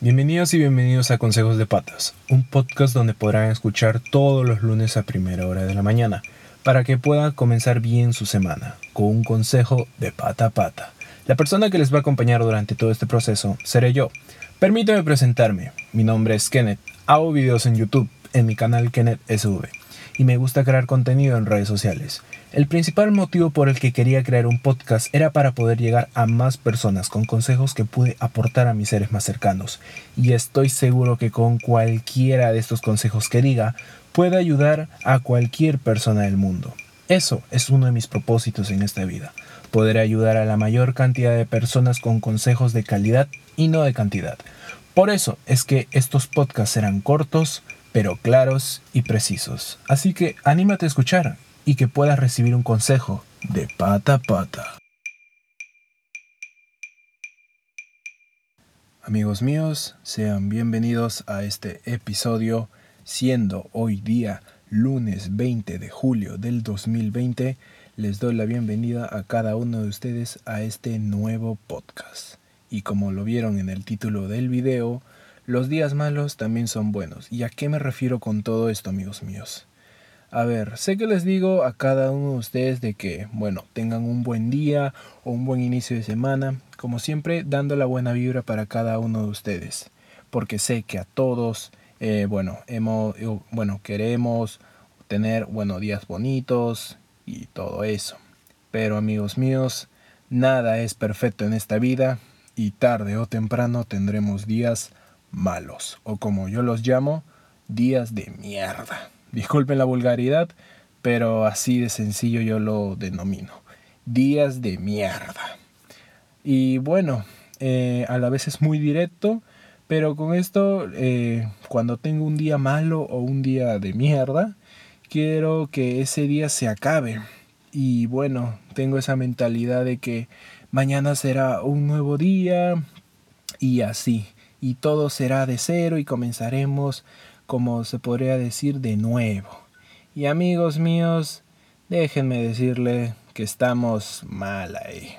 Bienvenidos y bienvenidos a Consejos de Patas, un podcast donde podrán escuchar todos los lunes a primera hora de la mañana, para que puedan comenzar bien su semana, con un consejo de pata a pata. La persona que les va a acompañar durante todo este proceso seré yo. Permítame presentarme, mi nombre es Kenneth, hago videos en YouTube, en mi canal Kenneth SV y me gusta crear contenido en redes sociales. El principal motivo por el que quería crear un podcast era para poder llegar a más personas con consejos que pude aportar a mis seres más cercanos. Y estoy seguro que con cualquiera de estos consejos que diga, puede ayudar a cualquier persona del mundo. Eso es uno de mis propósitos en esta vida. Poder ayudar a la mayor cantidad de personas con consejos de calidad y no de cantidad. Por eso es que estos podcasts serán cortos, pero claros y precisos. Así que anímate a escuchar y que puedas recibir un consejo de pata a pata. Amigos míos, sean bienvenidos a este episodio, siendo hoy día lunes 20 de julio del 2020, les doy la bienvenida a cada uno de ustedes a este nuevo podcast. Y como lo vieron en el título del video, los días malos también son buenos. ¿Y a qué me refiero con todo esto, amigos míos? A ver, sé que les digo a cada uno de ustedes de que, bueno, tengan un buen día o un buen inicio de semana, como siempre, dando la buena vibra para cada uno de ustedes, porque sé que a todos, eh, bueno, hemos, bueno, queremos tener, bueno, días bonitos y todo eso. Pero amigos míos, nada es perfecto en esta vida y tarde o temprano tendremos días malos, o como yo los llamo, días de mierda. Disculpen la vulgaridad, pero así de sencillo yo lo denomino. Días de mierda. Y bueno, eh, a la vez es muy directo, pero con esto, eh, cuando tengo un día malo o un día de mierda, quiero que ese día se acabe. Y bueno, tengo esa mentalidad de que mañana será un nuevo día y así y todo será de cero y comenzaremos, como se podría decir, de nuevo. Y amigos míos, déjenme decirle que estamos mal ahí.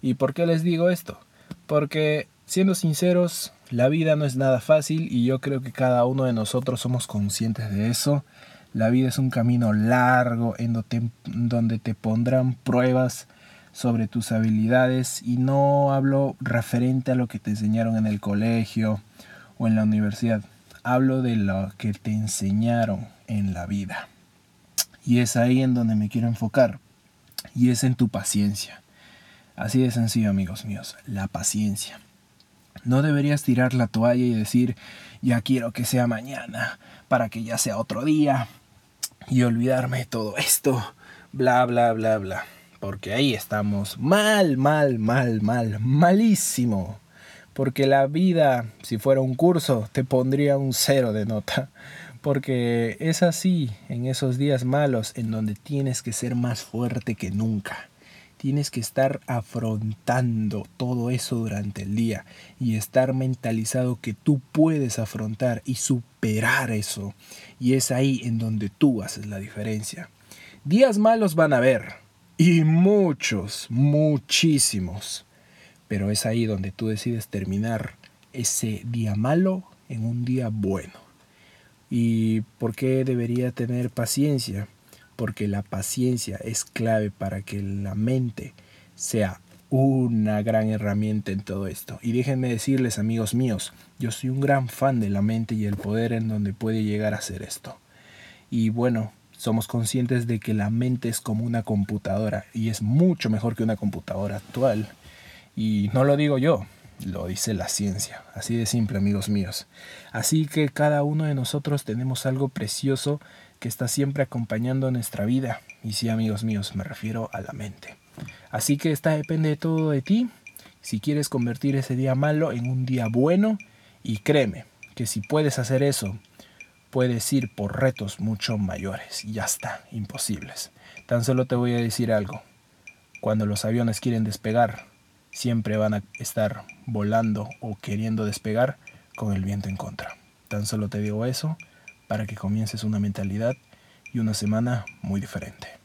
¿Y por qué les digo esto? Porque, siendo sinceros, la vida no es nada fácil y yo creo que cada uno de nosotros somos conscientes de eso. La vida es un camino largo en donde te pondrán pruebas sobre tus habilidades y no hablo referente a lo que te enseñaron en el colegio o en la universidad. Hablo de lo que te enseñaron en la vida. Y es ahí en donde me quiero enfocar. Y es en tu paciencia. Así de sencillo, amigos míos. La paciencia. No deberías tirar la toalla y decir, ya quiero que sea mañana, para que ya sea otro día, y olvidarme de todo esto, bla, bla, bla, bla. Porque ahí estamos mal, mal, mal, mal, malísimo. Porque la vida, si fuera un curso, te pondría un cero de nota. Porque es así en esos días malos en donde tienes que ser más fuerte que nunca. Tienes que estar afrontando todo eso durante el día y estar mentalizado que tú puedes afrontar y superar eso. Y es ahí en donde tú haces la diferencia. Días malos van a haber, y muchos, muchísimos. Pero es ahí donde tú decides terminar ese día malo en un día bueno. ¿Y por qué debería tener paciencia? Porque la paciencia es clave para que la mente sea una gran herramienta en todo esto. Y déjenme decirles, amigos míos, yo soy un gran fan de la mente y el poder en donde puede llegar a hacer esto. Y bueno, somos conscientes de que la mente es como una computadora y es mucho mejor que una computadora actual. Y no lo digo yo, lo dice la ciencia. Así de simple, amigos míos. Así que cada uno de nosotros tenemos algo precioso que está siempre acompañando nuestra vida. Y sí, amigos míos, me refiero a la mente. Así que esta depende de todo de ti. Si quieres convertir ese día malo en un día bueno, y créeme que si puedes hacer eso puedes ir por retos mucho mayores ya está, imposibles. Tan solo te voy a decir algo. Cuando los aviones quieren despegar, siempre van a estar volando o queriendo despegar con el viento en contra. Tan solo te digo eso para que comiences una mentalidad y una semana muy diferente.